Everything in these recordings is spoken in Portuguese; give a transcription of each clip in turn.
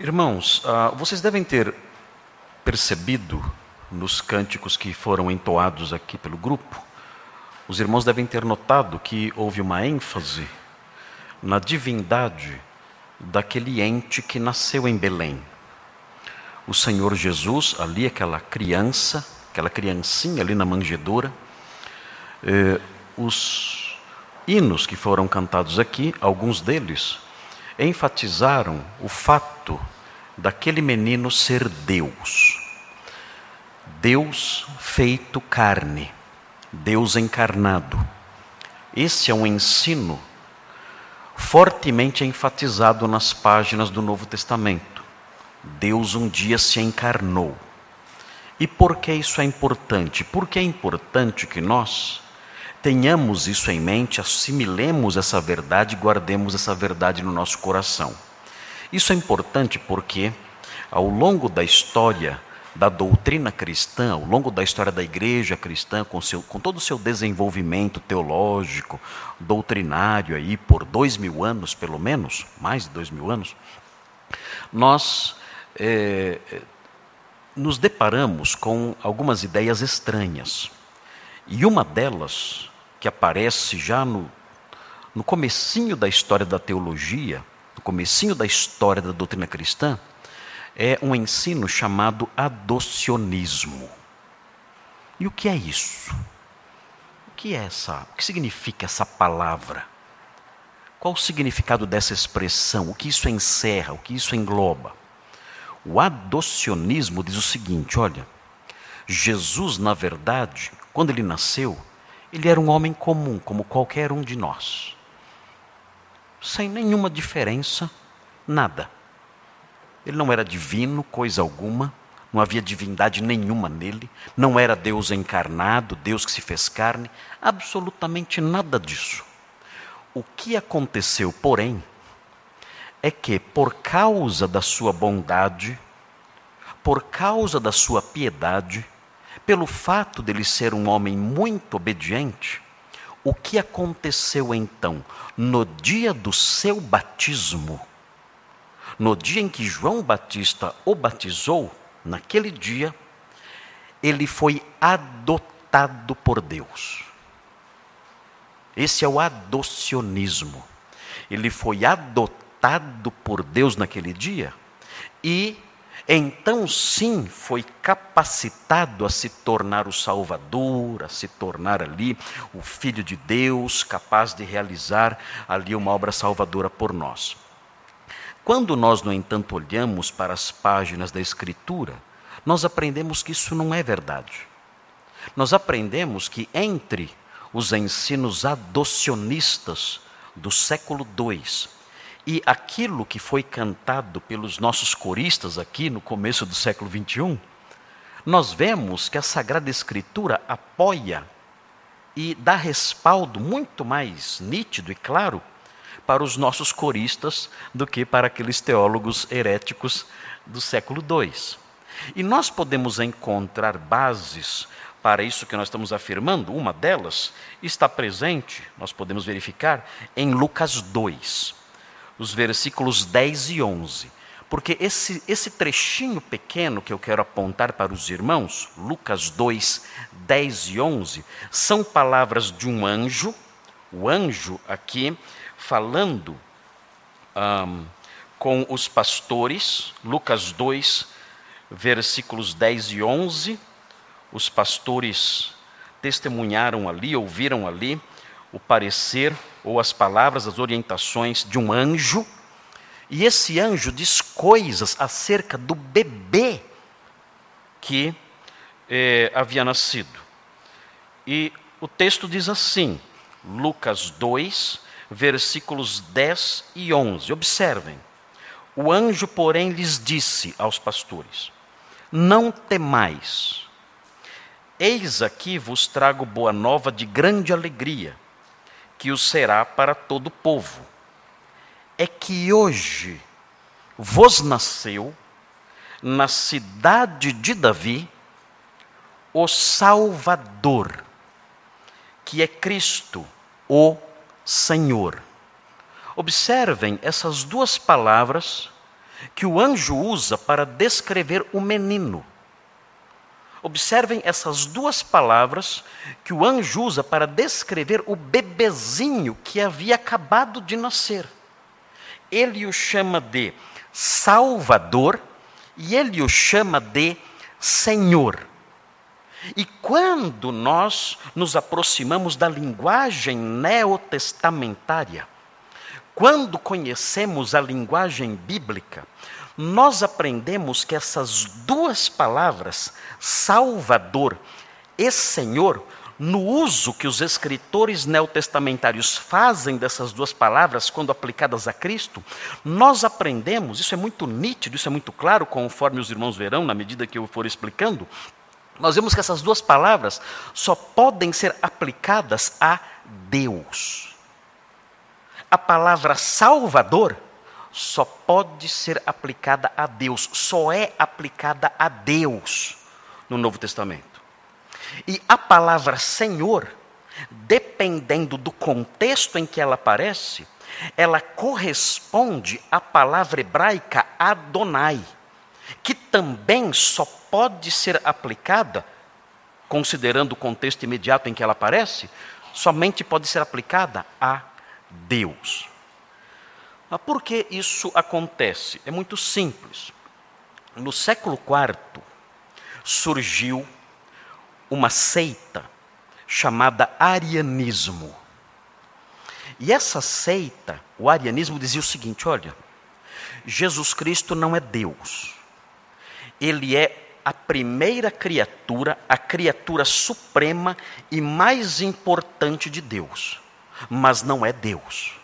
Irmãos, uh, vocês devem ter percebido nos cânticos que foram entoados aqui pelo grupo, os irmãos devem ter notado que houve uma ênfase na divindade daquele ente que nasceu em Belém. O Senhor Jesus, ali, aquela criança, aquela criancinha ali na manjedoura, eh, os hinos que foram cantados aqui, alguns deles, enfatizaram o fato daquele menino ser Deus. Deus feito carne, Deus encarnado. Esse é um ensino fortemente enfatizado nas páginas do Novo Testamento. Deus um dia se encarnou. E por que isso é importante? Porque é importante que nós tenhamos isso em mente, assimilemos essa verdade, guardemos essa verdade no nosso coração. Isso é importante porque, ao longo da história da doutrina cristã, ao longo da história da igreja cristã, com, seu, com todo o seu desenvolvimento teológico, doutrinário, aí, por dois mil anos, pelo menos, mais de dois mil anos, nós é, nos deparamos com algumas ideias estranhas. E uma delas que aparece já no, no comecinho da história da teologia, no comecinho da história da doutrina cristã, é um ensino chamado adocionismo. E o que é isso? O que é essa? O que significa essa palavra? Qual o significado dessa expressão? O que isso encerra? O que isso engloba? O adocionismo diz o seguinte: olha, Jesus, na verdade, quando ele nasceu, ele era um homem comum, como qualquer um de nós. Sem nenhuma diferença, nada. Ele não era divino, coisa alguma, não havia divindade nenhuma nele, não era Deus encarnado, Deus que se fez carne, absolutamente nada disso. O que aconteceu, porém, é que por causa da sua bondade, por causa da sua piedade, pelo fato dele ser um homem muito obediente, o que aconteceu então? No dia do seu batismo, no dia em que João Batista o batizou, naquele dia, ele foi adotado por Deus. Esse é o adocionismo. Ele foi adotado por Deus naquele dia e então sim foi capacitado a se tornar o Salvador, a se tornar ali o Filho de Deus, capaz de realizar ali uma obra salvadora por nós. Quando nós, no entanto, olhamos para as páginas da Escritura, nós aprendemos que isso não é verdade. Nós aprendemos que entre os ensinos adocionistas do século II e aquilo que foi cantado pelos nossos coristas aqui no começo do século 21, nós vemos que a Sagrada Escritura apoia e dá respaldo muito mais nítido e claro para os nossos coristas do que para aqueles teólogos heréticos do século II. E nós podemos encontrar bases para isso que nós estamos afirmando, uma delas está presente, nós podemos verificar, em Lucas 2 os versículos 10 e 11. Porque esse, esse trechinho pequeno que eu quero apontar para os irmãos, Lucas 2, 10 e 11, são palavras de um anjo, o anjo aqui falando um, com os pastores, Lucas 2, versículos 10 e 11. Os pastores testemunharam ali, ouviram ali o parecer ou as palavras, as orientações de um anjo, e esse anjo diz coisas acerca do bebê que eh, havia nascido. E o texto diz assim, Lucas 2, versículos 10 e 11. Observem. O anjo, porém, lhes disse aos pastores: Não temais. Eis aqui vos trago boa nova de grande alegria que o será para todo o povo. É que hoje vos nasceu na cidade de Davi o Salvador, que é Cristo, o Senhor. Observem essas duas palavras que o anjo usa para descrever o menino. Observem essas duas palavras que o anjo usa para descrever o bebezinho que havia acabado de nascer. Ele o chama de Salvador e ele o chama de Senhor. E quando nós nos aproximamos da linguagem neotestamentária, quando conhecemos a linguagem bíblica, nós aprendemos que essas duas palavras, Salvador e Senhor, no uso que os escritores neotestamentários fazem dessas duas palavras quando aplicadas a Cristo, nós aprendemos, isso é muito nítido, isso é muito claro, conforme os irmãos verão na medida que eu for explicando, nós vemos que essas duas palavras só podem ser aplicadas a Deus. A palavra Salvador só pode ser aplicada a Deus, só é aplicada a Deus no Novo Testamento. E a palavra Senhor, dependendo do contexto em que ela aparece, ela corresponde à palavra hebraica Adonai, que também só pode ser aplicada, considerando o contexto imediato em que ela aparece, somente pode ser aplicada a Deus. Mas por que isso acontece? É muito simples. No século IV surgiu uma seita chamada arianismo. E essa seita, o arianismo, dizia o seguinte: olha, Jesus Cristo não é Deus, ele é a primeira criatura, a criatura suprema e mais importante de Deus, mas não é Deus.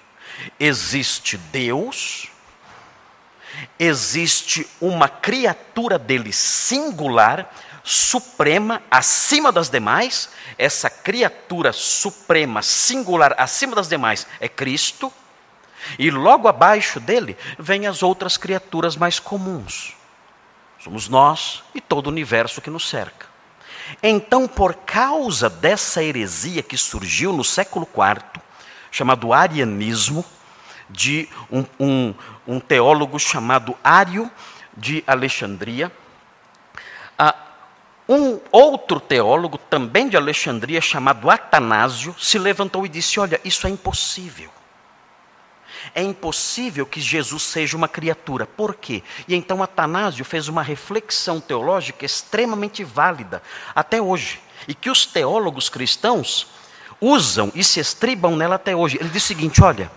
Existe Deus, existe uma criatura dele singular, suprema, acima das demais. Essa criatura suprema, singular, acima das demais é Cristo. E logo abaixo dele vêm as outras criaturas mais comuns. Somos nós e todo o universo que nos cerca. Então, por causa dessa heresia que surgiu no século IV, chamado arianismo, de um, um, um teólogo chamado Ário de Alexandria. Ah, um outro teólogo, também de Alexandria, chamado Atanásio, se levantou e disse: Olha, isso é impossível. É impossível que Jesus seja uma criatura. Por quê? E então Atanásio fez uma reflexão teológica extremamente válida até hoje, e que os teólogos cristãos usam e se estribam nela até hoje. Ele diz o seguinte: olha,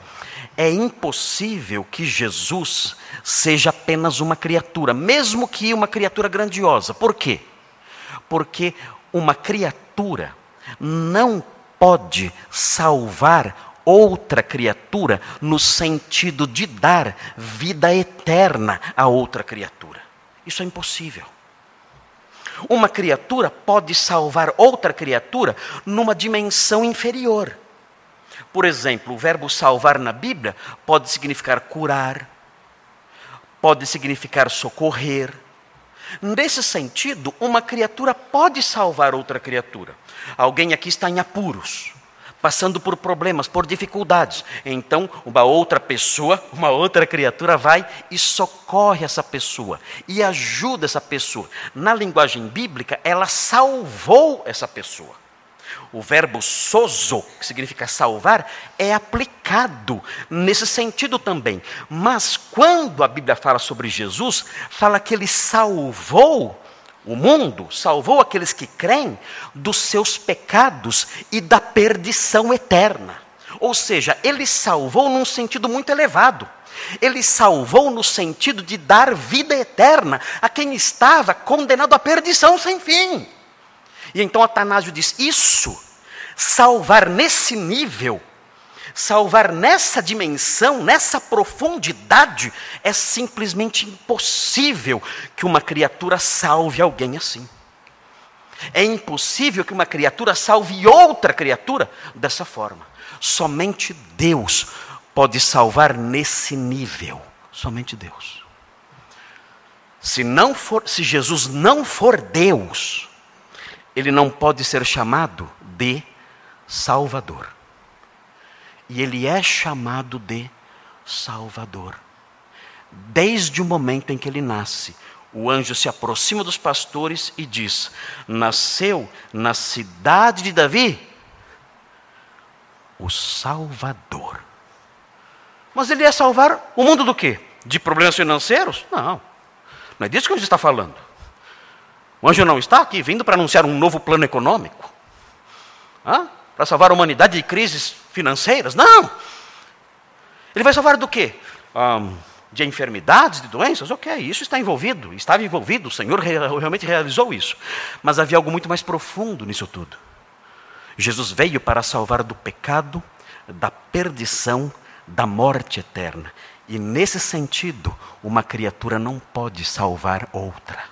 é impossível que Jesus seja apenas uma criatura, mesmo que uma criatura grandiosa. Por quê? Porque uma criatura não pode salvar outra criatura no sentido de dar vida eterna a outra criatura. Isso é impossível. Uma criatura pode salvar outra criatura numa dimensão inferior. Por exemplo, o verbo salvar na Bíblia pode significar curar, pode significar socorrer. Nesse sentido, uma criatura pode salvar outra criatura. Alguém aqui está em apuros passando por problemas, por dificuldades. Então, uma outra pessoa, uma outra criatura vai e socorre essa pessoa e ajuda essa pessoa. Na linguagem bíblica, ela salvou essa pessoa. O verbo sozo, que significa salvar, é aplicado nesse sentido também. Mas quando a Bíblia fala sobre Jesus, fala que ele salvou o mundo salvou aqueles que creem dos seus pecados e da perdição eterna. Ou seja, ele salvou num sentido muito elevado. Ele salvou no sentido de dar vida eterna a quem estava condenado à perdição sem fim. E então Atanásio diz: Isso, salvar nesse nível, salvar nessa dimensão, nessa profundidade, é simplesmente impossível que uma criatura salve alguém assim. É impossível que uma criatura salve outra criatura dessa forma. Somente Deus pode salvar nesse nível. Somente Deus. Se não for, se Jesus não for Deus, ele não pode ser chamado de Salvador. E ele é chamado de Salvador. desde o momento em que ele nasce. O anjo se aproxima dos pastores e diz: Nasceu na cidade de Davi o Salvador. Mas ele ia salvar o mundo do quê? De problemas financeiros? Não. Não é disso que o anjo está falando. O anjo não está aqui vindo para anunciar um novo plano econômico. Para salvar a humanidade de crises financeiras? Não. Ele vai salvar do quê? Um, de enfermidades, de doenças? Ok, isso está envolvido, estava envolvido, o Senhor realmente realizou isso. Mas havia algo muito mais profundo nisso tudo. Jesus veio para salvar do pecado, da perdição, da morte eterna. E nesse sentido, uma criatura não pode salvar outra.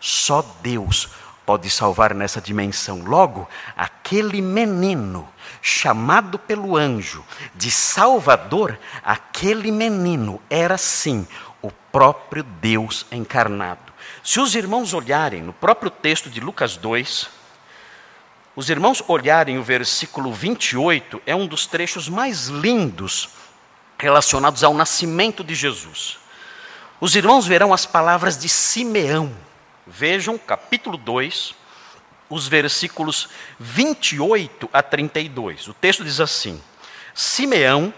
Só Deus pode salvar nessa dimensão. Logo, aquele menino chamado pelo anjo de Salvador, aquele menino era sim o próprio Deus encarnado. Se os irmãos olharem no próprio texto de Lucas 2, os irmãos olharem o versículo 28, é um dos trechos mais lindos relacionados ao nascimento de Jesus. Os irmãos verão as palavras de Simeão. Vejam, capítulo 2, os versículos 28 a 32. O texto diz assim: Simeão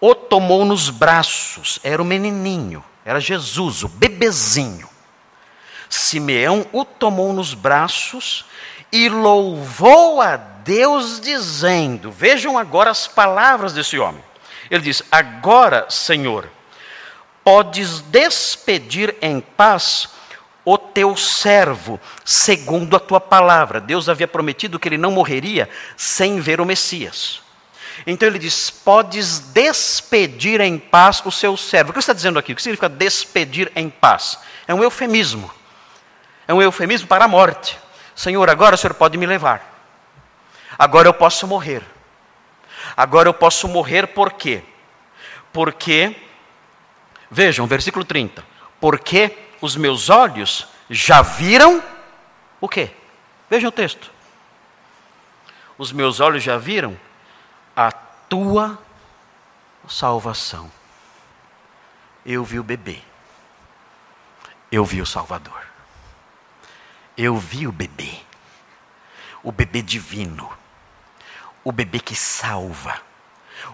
o tomou nos braços, era o menininho, era Jesus, o bebezinho. Simeão o tomou nos braços e louvou a Deus, dizendo: Vejam agora as palavras desse homem. Ele diz: Agora, Senhor, podes despedir em paz o teu servo, segundo a tua palavra. Deus havia prometido que ele não morreria sem ver o Messias. Então ele diz: Podes despedir em paz o seu servo. O que está dizendo aqui? O que significa despedir em paz? É um eufemismo. É um eufemismo para a morte. Senhor, agora o Senhor pode me levar. Agora eu posso morrer. Agora eu posso morrer por quê? Porque, vejam, versículo 30. Porque os meus olhos já viram o quê? Vejam o texto. Os meus olhos já viram a tua salvação. Eu vi o bebê. Eu vi o Salvador. Eu vi o bebê. O bebê divino. O bebê que salva.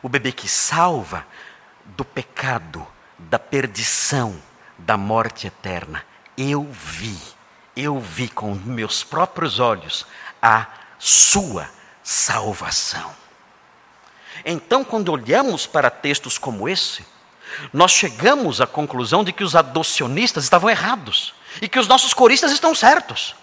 O bebê que salva do pecado, da perdição, da morte eterna. Eu vi, eu vi com meus próprios olhos a sua salvação. Então, quando olhamos para textos como esse, nós chegamos à conclusão de que os adocionistas estavam errados e que os nossos coristas estão certos.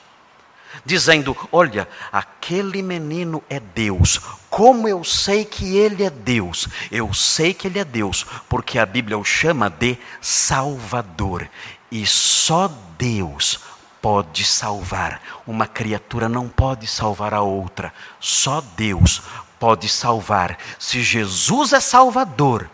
Dizendo: Olha, aquele menino é Deus. Como eu sei que ele é Deus? Eu sei que ele é Deus, porque a Bíblia o chama de Salvador. E só Deus pode salvar. Uma criatura não pode salvar a outra. Só Deus pode salvar. Se Jesus é Salvador,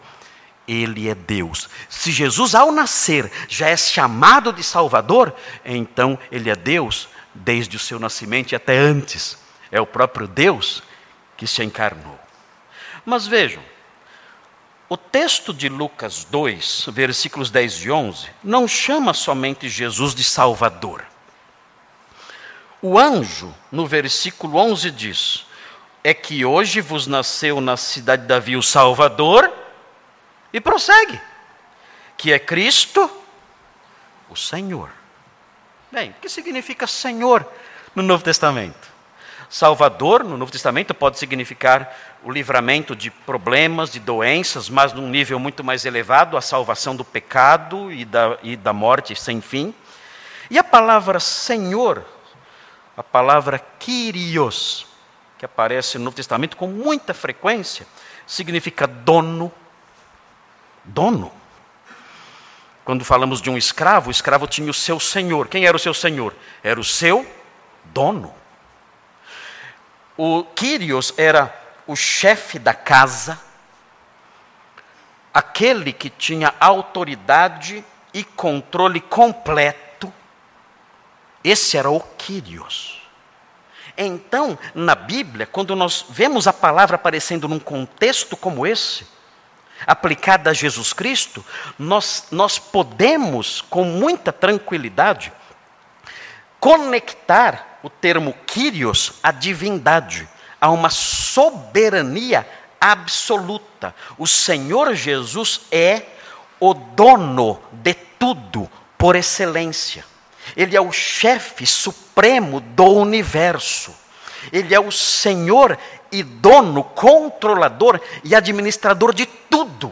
ele é Deus. Se Jesus, ao nascer, já é chamado de Salvador, então ele é Deus desde o seu nascimento e até antes. É o próprio Deus que se encarnou. Mas vejam, o texto de Lucas 2, versículos 10 e 11, não chama somente Jesus de Salvador. O anjo, no versículo 11, diz: É que hoje vos nasceu na cidade de Davi o Salvador e prossegue, que é Cristo, o Senhor. Bem, o que significa Senhor no Novo Testamento? Salvador, no Novo Testamento, pode significar o livramento de problemas, de doenças, mas num nível muito mais elevado, a salvação do pecado e da, e da morte sem fim. E a palavra Senhor, a palavra Kyrios, que aparece no Novo Testamento com muita frequência, significa dono, dono. Quando falamos de um escravo, o escravo tinha o seu senhor. Quem era o seu senhor? Era o seu dono. O Quírios era o chefe da casa, aquele que tinha autoridade e controle completo. Esse era o Quírios. Então, na Bíblia, quando nós vemos a palavra aparecendo num contexto como esse, aplicada a Jesus Cristo, nós, nós podemos, com muita tranquilidade, conectar o termo Kyrios à divindade, a uma soberania absoluta. O Senhor Jesus é o dono de tudo por excelência. Ele é o chefe supremo do universo. Ele é o Senhor e dono, controlador e administrador de tudo.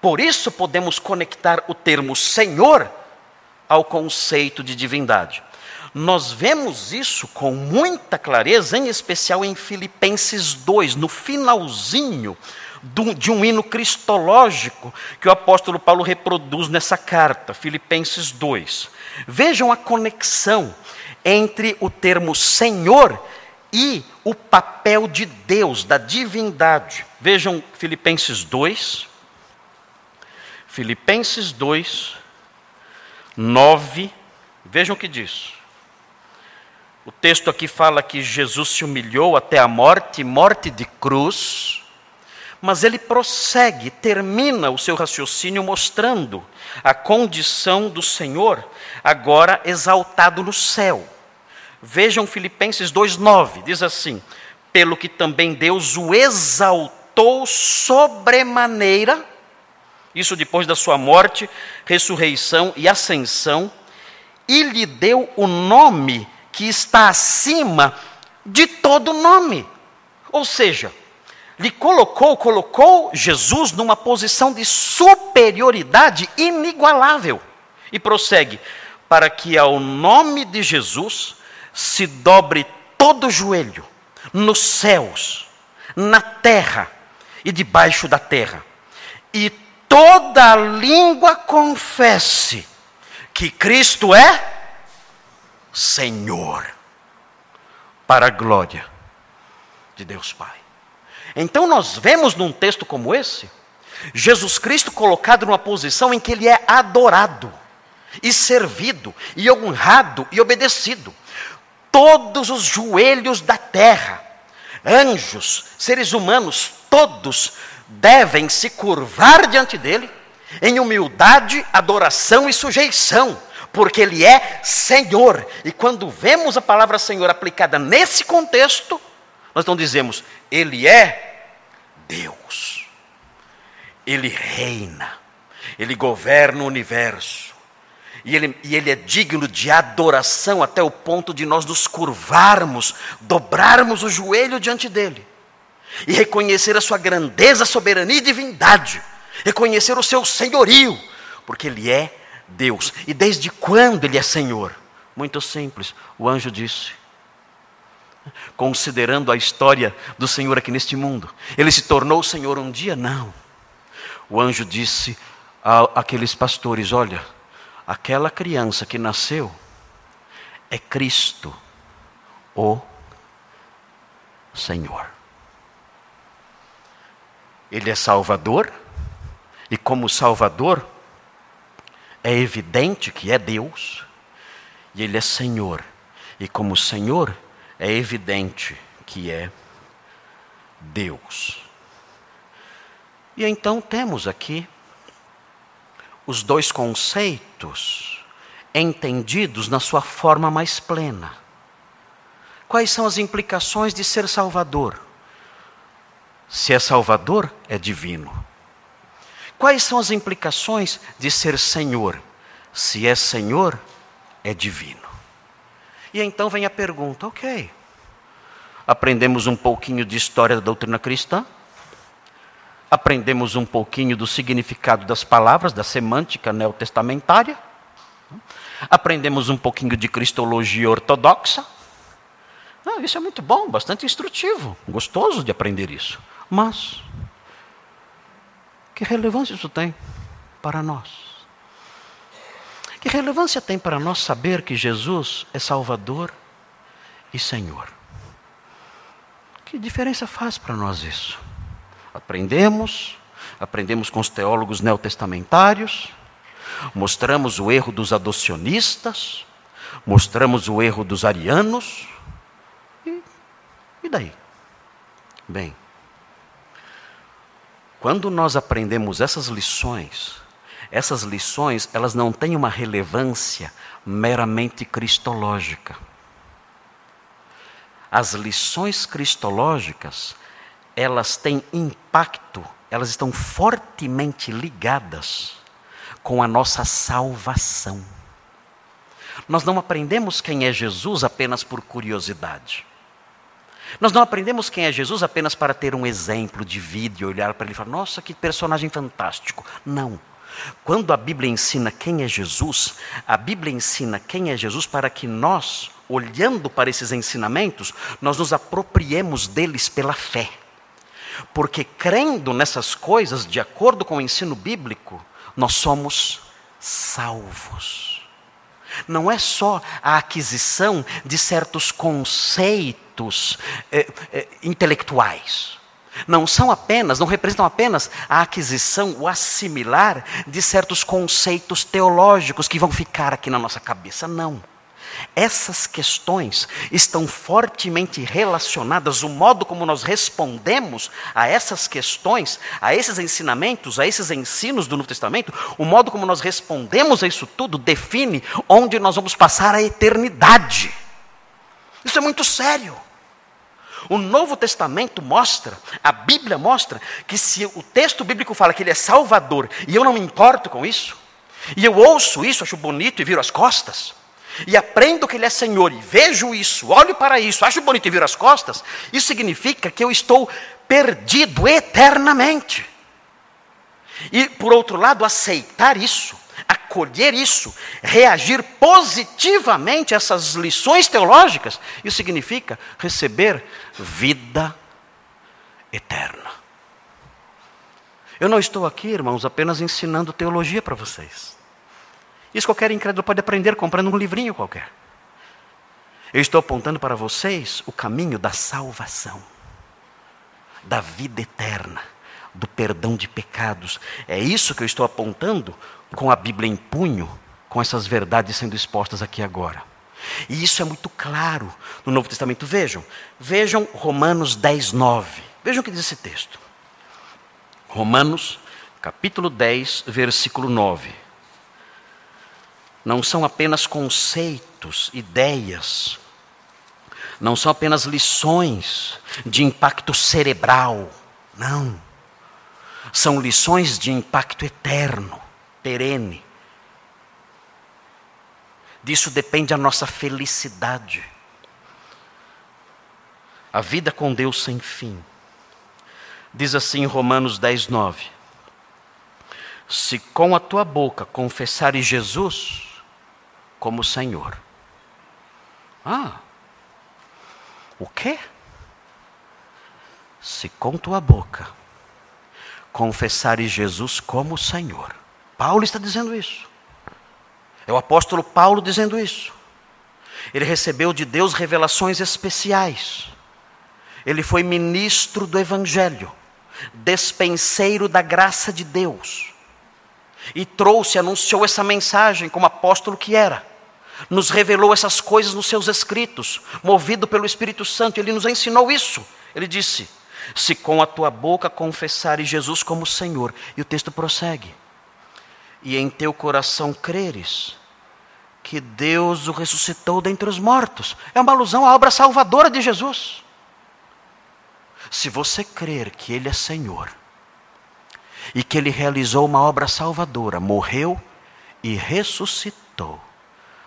Por isso podemos conectar o termo Senhor ao conceito de divindade. Nós vemos isso com muita clareza, em especial em Filipenses 2, no finalzinho de um hino cristológico que o apóstolo Paulo reproduz nessa carta, Filipenses 2. Vejam a conexão entre o termo Senhor e o papel de Deus, da divindade. Vejam Filipenses 2. Filipenses 2, 9. Vejam o que diz. O texto aqui fala que Jesus se humilhou até a morte, morte de cruz. Mas ele prossegue, termina o seu raciocínio mostrando a condição do Senhor, agora exaltado no céu. Vejam Filipenses 2,9, diz assim: Pelo que também Deus o exaltou sobremaneira, isso depois da sua morte, ressurreição e ascensão, e lhe deu o nome que está acima de todo nome. Ou seja, lhe colocou, colocou Jesus numa posição de superioridade inigualável. E prossegue: para que ao nome de Jesus se dobre todo o joelho, nos céus, na terra e debaixo da terra, e toda língua confesse que Cristo é Senhor, para a glória de Deus Pai. Então nós vemos num texto como esse, Jesus Cristo colocado numa posição em que ele é adorado, e servido, e honrado, e obedecido todos os joelhos da terra, anjos, seres humanos, todos devem se curvar diante dele em humildade, adoração e sujeição, porque ele é Senhor. E quando vemos a palavra Senhor aplicada nesse contexto, nós não dizemos, ele é Deus. Ele reina, ele governa o universo. E ele, e ele é digno de adoração até o ponto de nós nos curvarmos, dobrarmos o joelho diante dele e reconhecer a sua grandeza, soberania e divindade, reconhecer o seu senhorio, porque ele é Deus. E desde quando ele é Senhor? Muito simples, o anjo disse. Considerando a história do Senhor aqui neste mundo, ele se tornou Senhor um dia? Não. O anjo disse àqueles pastores: Olha, aquela criança que nasceu é Cristo, o Senhor. Ele é Salvador, e como Salvador, é evidente que é Deus, e Ele é Senhor, e como Senhor, é evidente que é Deus. E então temos aqui os dois conceitos entendidos na sua forma mais plena. Quais são as implicações de ser Salvador? Se é Salvador, é divino. Quais são as implicações de ser Senhor? Se é Senhor, é divino. E então vem a pergunta: ok, aprendemos um pouquinho de história da doutrina cristã, aprendemos um pouquinho do significado das palavras, da semântica neotestamentária, aprendemos um pouquinho de cristologia ortodoxa. Ah, isso é muito bom, bastante instrutivo, gostoso de aprender isso. Mas, que relevância isso tem para nós? Que relevância tem para nós saber que Jesus é Salvador e Senhor? Que diferença faz para nós isso? Aprendemos, aprendemos com os teólogos neotestamentários, mostramos o erro dos adocionistas, mostramos o erro dos arianos, e, e daí? Bem, Quando nós aprendemos essas lições, essas lições, elas não têm uma relevância meramente cristológica. As lições cristológicas, elas têm impacto, elas estão fortemente ligadas com a nossa salvação. Nós não aprendemos quem é Jesus apenas por curiosidade. Nós não aprendemos quem é Jesus apenas para ter um exemplo de vida e olhar para ele e falar: nossa, que personagem fantástico. Não. Quando a Bíblia ensina quem é Jesus, a Bíblia ensina quem é Jesus para que nós, olhando para esses ensinamentos, nós nos apropriemos deles pela fé. Porque crendo nessas coisas, de acordo com o ensino bíblico, nós somos salvos. Não é só a aquisição de certos conceitos eh, eh, intelectuais não são apenas, não representam apenas a aquisição, o assimilar de certos conceitos teológicos que vão ficar aqui na nossa cabeça. Não. Essas questões estão fortemente relacionadas, o modo como nós respondemos a essas questões, a esses ensinamentos, a esses ensinos do Novo Testamento, o modo como nós respondemos a isso tudo define onde nós vamos passar a eternidade. Isso é muito sério. O Novo Testamento mostra, a Bíblia mostra, que se o texto bíblico fala que ele é salvador e eu não me importo com isso, e eu ouço isso, acho bonito e viro as costas, e aprendo que ele é Senhor e vejo isso, olho para isso, acho bonito e viro as costas, isso significa que eu estou perdido eternamente. E, por outro lado, aceitar isso acolher isso, reagir positivamente a essas lições teológicas, isso significa receber vida eterna. Eu não estou aqui, irmãos, apenas ensinando teologia para vocês. Isso qualquer incrédulo pode aprender comprando um livrinho qualquer. Eu estou apontando para vocês o caminho da salvação, da vida eterna, do perdão de pecados. É isso que eu estou apontando com a Bíblia em punho, com essas verdades sendo expostas aqui agora. E isso é muito claro no Novo Testamento. Vejam, vejam Romanos 10, 9. Vejam o que diz esse texto. Romanos, capítulo 10, versículo 9. Não são apenas conceitos, ideias, não são apenas lições de impacto cerebral, não. São lições de impacto eterno perene. Disso depende a nossa felicidade. A vida com Deus sem fim. Diz assim Romanos 10, 9: Se com a tua boca confessares Jesus como Senhor. Ah, o quê? Se com tua boca confessares Jesus como Senhor Paulo está dizendo isso. É o apóstolo Paulo dizendo isso. Ele recebeu de Deus revelações especiais. Ele foi ministro do Evangelho, despenseiro da graça de Deus. E trouxe, anunciou essa mensagem como apóstolo que era. Nos revelou essas coisas nos seus escritos, movido pelo Espírito Santo. Ele nos ensinou isso. Ele disse: Se com a tua boca confessares Jesus como Senhor. E o texto prossegue e em teu coração creres que Deus o ressuscitou dentre os mortos. É uma alusão à obra salvadora de Jesus. Se você crer que Ele é Senhor e que Ele realizou uma obra salvadora, morreu e ressuscitou,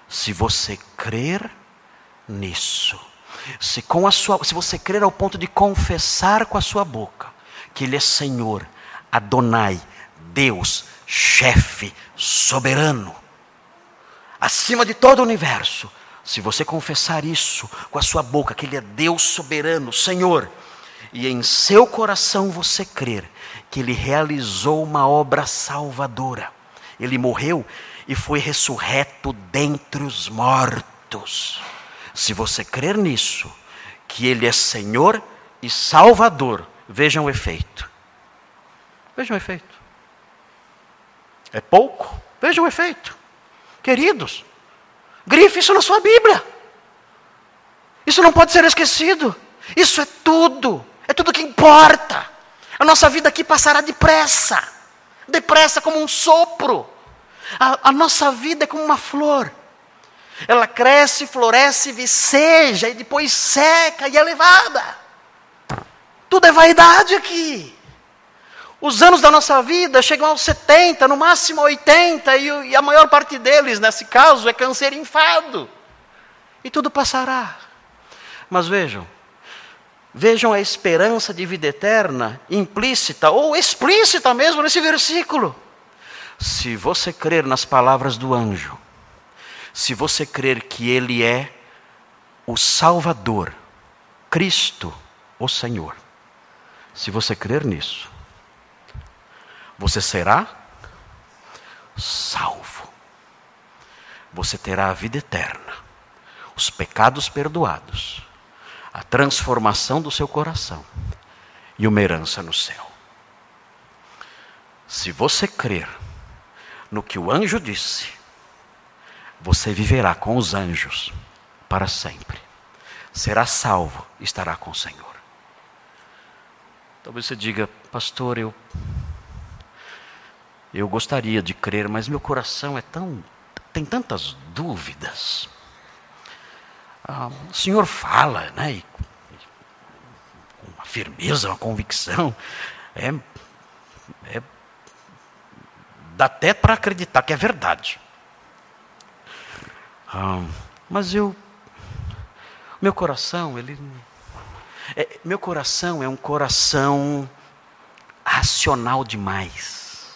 se você crer nisso, se, com a sua, se você crer ao ponto de confessar com a sua boca que Ele é Senhor, Adonai, Deus, chefe, soberano, acima de todo o universo. Se você confessar isso com a sua boca, que Ele é Deus soberano, Senhor, e em seu coração você crer que Ele realizou uma obra salvadora, Ele morreu e foi ressurreto dentre os mortos. Se você crer nisso, que Ele é Senhor e Salvador, vejam o efeito. Vejam o efeito. É pouco? Veja o efeito. Queridos, grife isso na sua Bíblia. Isso não pode ser esquecido. Isso é tudo. É tudo que importa. A nossa vida aqui passará depressa depressa como um sopro. A, a nossa vida é como uma flor. Ela cresce, floresce, viceja e depois seca e é levada. Tudo é vaidade aqui. Os anos da nossa vida chegam aos 70, no máximo 80, e, e a maior parte deles, nesse caso, é câncer enfado. E tudo passará. Mas vejam, vejam a esperança de vida eterna implícita ou explícita mesmo nesse versículo. Se você crer nas palavras do anjo, se você crer que Ele é o Salvador, Cristo, o Senhor, se você crer nisso, você será salvo. Você terá a vida eterna, os pecados perdoados, a transformação do seu coração e uma herança no céu. Se você crer no que o anjo disse, você viverá com os anjos para sempre. Será salvo, estará com o Senhor. Talvez você diga, pastor, eu eu gostaria de crer, mas meu coração é tão tem tantas dúvidas. Ah, o Senhor fala, né? E, com uma firmeza, uma convicção, é, é dá até para acreditar que é verdade. Ah, mas eu, meu coração, ele, é, meu coração é um coração racional demais.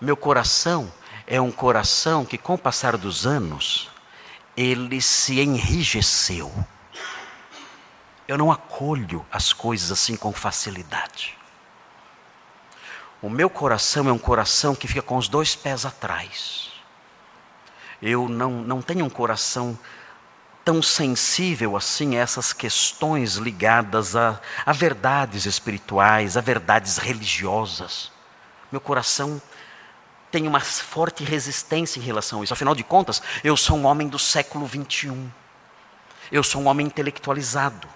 Meu coração é um coração que, com o passar dos anos, ele se enrijeceu. Eu não acolho as coisas assim com facilidade. O meu coração é um coração que fica com os dois pés atrás. Eu não, não tenho um coração tão sensível assim a essas questões ligadas a, a verdades espirituais, a verdades religiosas. Meu coração tem uma forte resistência em relação a isso. Afinal de contas, eu sou um homem do século 21. Eu sou um homem intelectualizado.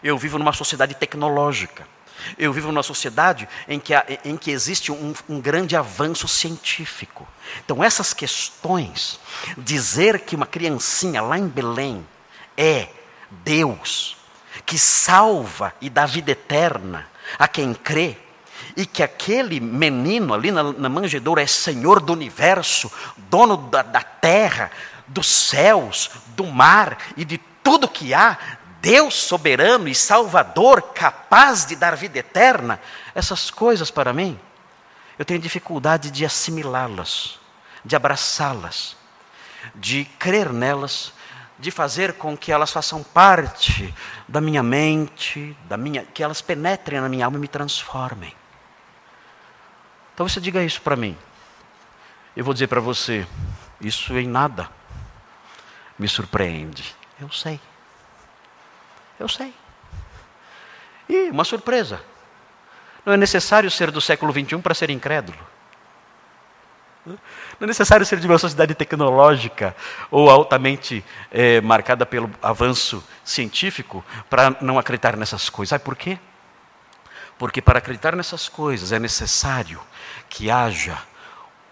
Eu vivo numa sociedade tecnológica. Eu vivo numa sociedade em que, em que existe um, um grande avanço científico. Então, essas questões, dizer que uma criancinha lá em Belém é Deus, que salva e dá vida eterna a quem crê, e que aquele menino ali na, na manjedoura é Senhor do universo, dono da, da terra, dos céus, do mar e de tudo que há, Deus soberano e salvador, capaz de dar vida eterna, essas coisas para mim, eu tenho dificuldade de assimilá-las, de abraçá-las, de crer nelas, de fazer com que elas façam parte da minha mente, da minha, que elas penetrem na minha alma e me transformem. Então você diga isso para mim. Eu vou dizer para você, isso em nada me surpreende. Eu sei. Eu sei. E uma surpresa. Não é necessário ser do século XXI para ser incrédulo. Não é necessário ser de uma sociedade tecnológica ou altamente é, marcada pelo avanço científico para não acreditar nessas coisas. Sabe por quê? Porque para acreditar nessas coisas é necessário que haja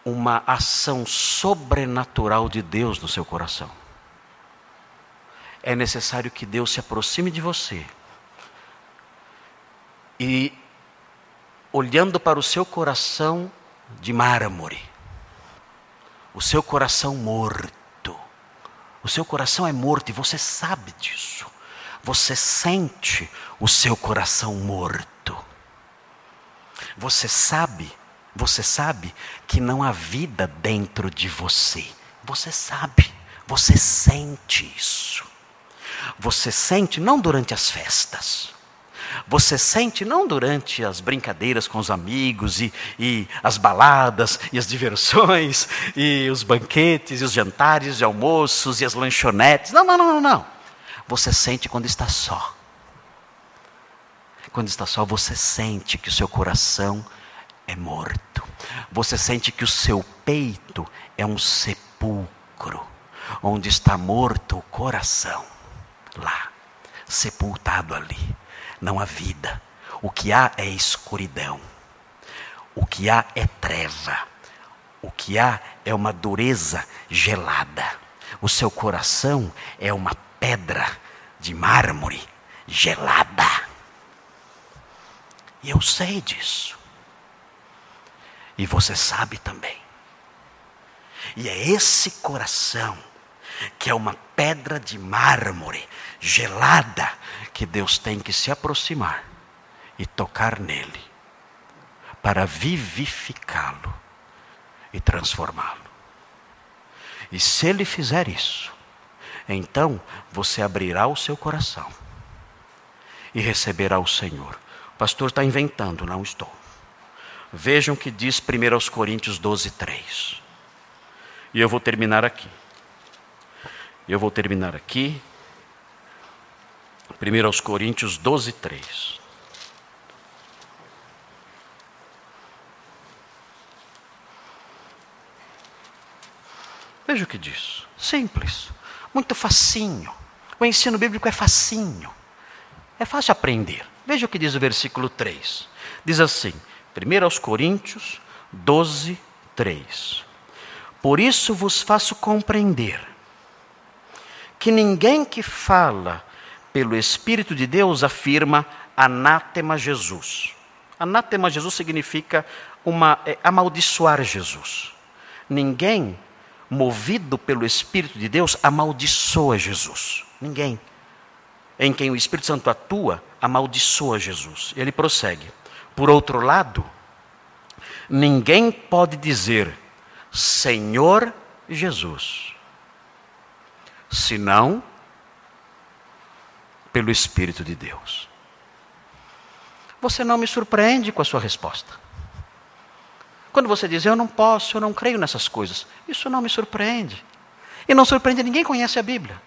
uma ação sobrenatural de Deus no seu coração é necessário que Deus se aproxime de você. E, olhando para o seu coração de mármore, o seu coração morto, o seu coração é morto e você sabe disso, você sente o seu coração morto, você sabe, você sabe que não há vida dentro de você, você sabe, você sente isso. Você sente não durante as festas. Você sente não durante as brincadeiras com os amigos e, e, as baladas e as diversões e os banquetes e os jantares e almoços e as lanchonetes. Não, não, não, não, não. Você sente quando está só. Quando está só, você sente que o seu coração é morto. Você sente que o seu peito é um sepulcro onde está morto o coração lá, sepultado ali. Não há vida. O que há é escuridão. O que há é treva. O que há é uma dureza gelada. O seu coração é uma pedra de mármore gelada. E eu sei disso. E você sabe também. E é esse coração que é uma pedra de mármore gelada que Deus tem que se aproximar e tocar nele para vivificá-lo e transformá-lo. E se ele fizer isso, então você abrirá o seu coração e receberá o Senhor. O pastor está inventando, não estou. Vejam o que diz 1 Coríntios 12, 3. E eu vou terminar aqui. Eu vou terminar aqui. 1 Coríntios 12, 3. Veja o que diz. Simples. Muito facinho. O ensino bíblico é facinho. É fácil aprender. Veja o que diz o versículo 3. Diz assim, 1 Coríntios 12, 3. Por isso vos faço compreender que ninguém que fala pelo Espírito de Deus afirma anátema Jesus. Anátema Jesus significa uma, é, amaldiçoar Jesus. Ninguém movido pelo Espírito de Deus, amaldiçoa Jesus. Ninguém. Em quem o Espírito Santo atua, amaldiçoa Jesus. Ele prossegue. Por outro lado, ninguém pode dizer Senhor Jesus, senão pelo Espírito de Deus. Você não me surpreende com a sua resposta. Quando você diz, eu não posso, eu não creio nessas coisas, isso não me surpreende. E não surpreende ninguém conhece a Bíblia.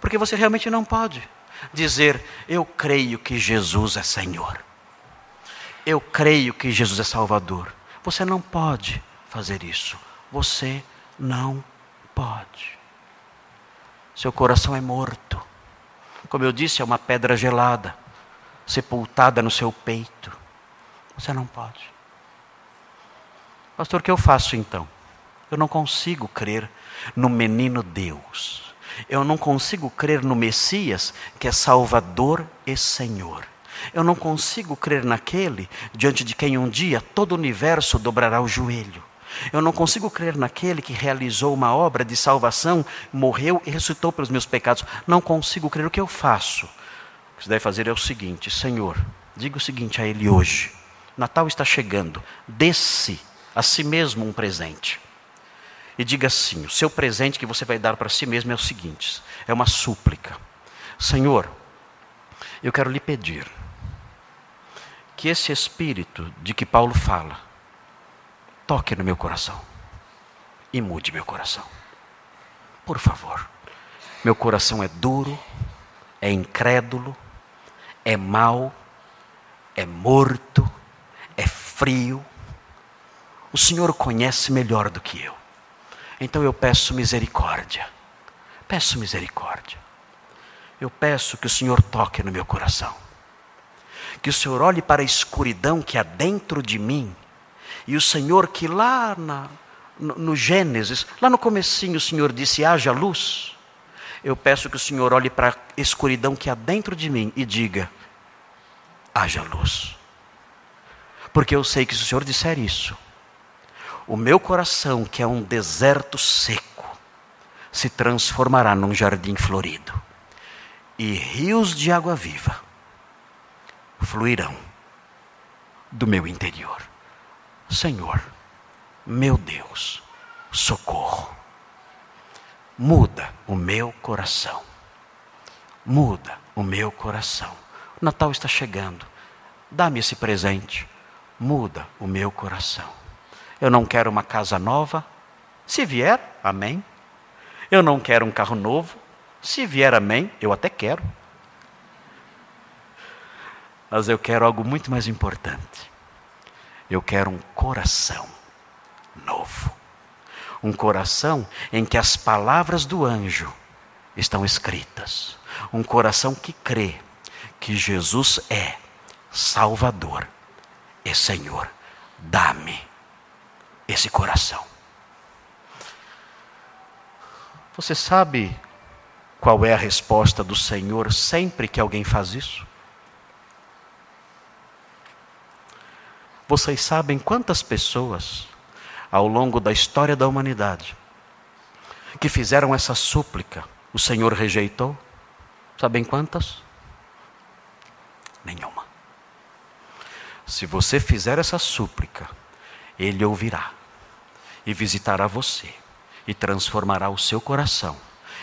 Porque você realmente não pode dizer, eu creio que Jesus é Senhor. Eu creio que Jesus é Salvador. Você não pode fazer isso. Você não pode. Seu coração é morto. Como eu disse, é uma pedra gelada, sepultada no seu peito. Você não pode. Pastor, o que eu faço então? Eu não consigo crer no menino Deus. Eu não consigo crer no Messias, que é Salvador e Senhor. Eu não consigo crer naquele diante de quem um dia todo o universo dobrará o joelho. Eu não consigo crer naquele que realizou uma obra de salvação, morreu e ressuscitou pelos meus pecados. Não consigo crer. O que eu faço? O que você deve fazer é o seguinte: Senhor, diga o seguinte a Ele hoje. Natal está chegando. Desce a si mesmo um presente. E diga assim: o seu presente que você vai dar para si mesmo é o seguinte: é uma súplica. Senhor, eu quero lhe pedir que esse espírito de que Paulo fala toque no meu coração e mude meu coração. Por favor. Meu coração é duro, é incrédulo, é mau, é morto, é frio, o Senhor conhece melhor do que eu. Então eu peço misericórdia. Peço misericórdia. Eu peço que o Senhor toque no meu coração. Que o Senhor olhe para a escuridão que há dentro de mim. E o Senhor que lá na, no, no Gênesis, lá no comecinho, o Senhor disse: haja luz. Eu peço que o Senhor olhe para a escuridão que há dentro de mim e diga: haja luz. Porque eu sei que se o Senhor disser isso, o meu coração, que é um deserto seco, se transformará num jardim florido, e rios de água viva fluirão do meu interior. Senhor, meu Deus, socorro. Muda o meu coração. Muda o meu coração. O Natal está chegando. Dá-me esse presente. Muda o meu coração. Eu não quero uma casa nova. Se vier, amém. Eu não quero um carro novo. Se vier, amém. Eu até quero. Mas eu quero algo muito mais importante. Eu quero um coração novo. Um coração em que as palavras do anjo estão escritas. Um coração que crê que Jesus é Salvador e Senhor. Dá-me esse coração. Você sabe qual é a resposta do Senhor sempre que alguém faz isso? Vocês sabem quantas pessoas, ao longo da história da humanidade, que fizeram essa súplica, o Senhor rejeitou? Sabem quantas? Nenhuma. Se você fizer essa súplica, Ele ouvirá e visitará você e transformará o seu coração.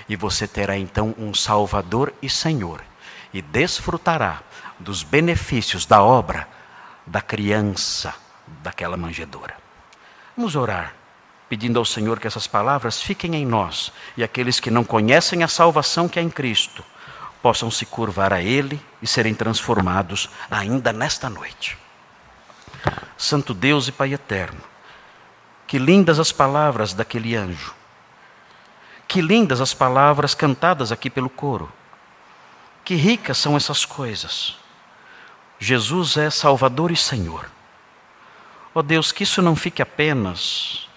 E você terá então um Salvador e Senhor e desfrutará dos benefícios da obra da criança daquela manjedoura. Vamos orar, pedindo ao Senhor que essas palavras fiquem em nós e aqueles que não conhecem a salvação que é em Cristo possam se curvar a Ele e serem transformados ainda nesta noite. Santo Deus e Pai eterno, que lindas as palavras daquele anjo. Que lindas as palavras cantadas aqui pelo coro. Que ricas são essas coisas. Jesus é Salvador e Senhor. Ó oh Deus, que isso não fique apenas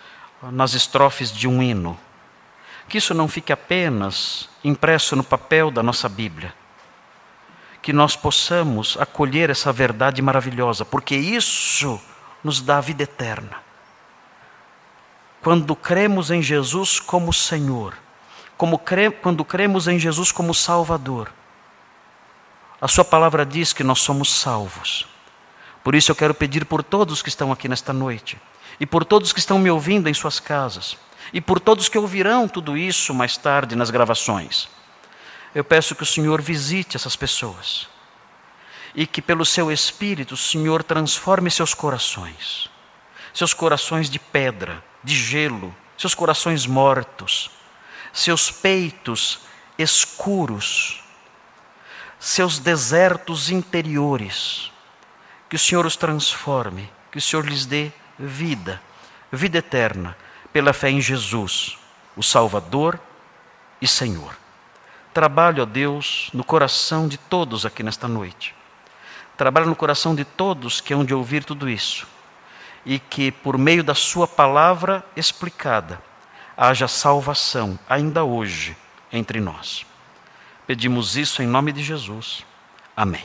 nas estrofes de um hino, que isso não fique apenas impresso no papel da nossa Bíblia, que nós possamos acolher essa verdade maravilhosa, porque isso nos dá a vida eterna. Quando cremos em Jesus como Senhor, como cre... quando cremos em Jesus como Salvador, a Sua palavra diz que nós somos salvos. Por isso eu quero pedir por todos que estão aqui nesta noite, e por todos que estão me ouvindo em suas casas, e por todos que ouvirão tudo isso mais tarde nas gravações. Eu peço que o Senhor visite essas pessoas e que, pelo seu Espírito, o Senhor transforme seus corações, seus corações de pedra, de gelo, seus corações mortos, seus peitos escuros seus desertos interiores. Que o Senhor os transforme, que o Senhor lhes dê vida, vida eterna, pela fé em Jesus, o Salvador e Senhor. Trabalho, ó Deus, no coração de todos aqui nesta noite. Trabalho no coração de todos que hão de ouvir tudo isso. E que, por meio da Sua palavra explicada, haja salvação ainda hoje entre nós. Pedimos isso em nome de Jesus. Amém.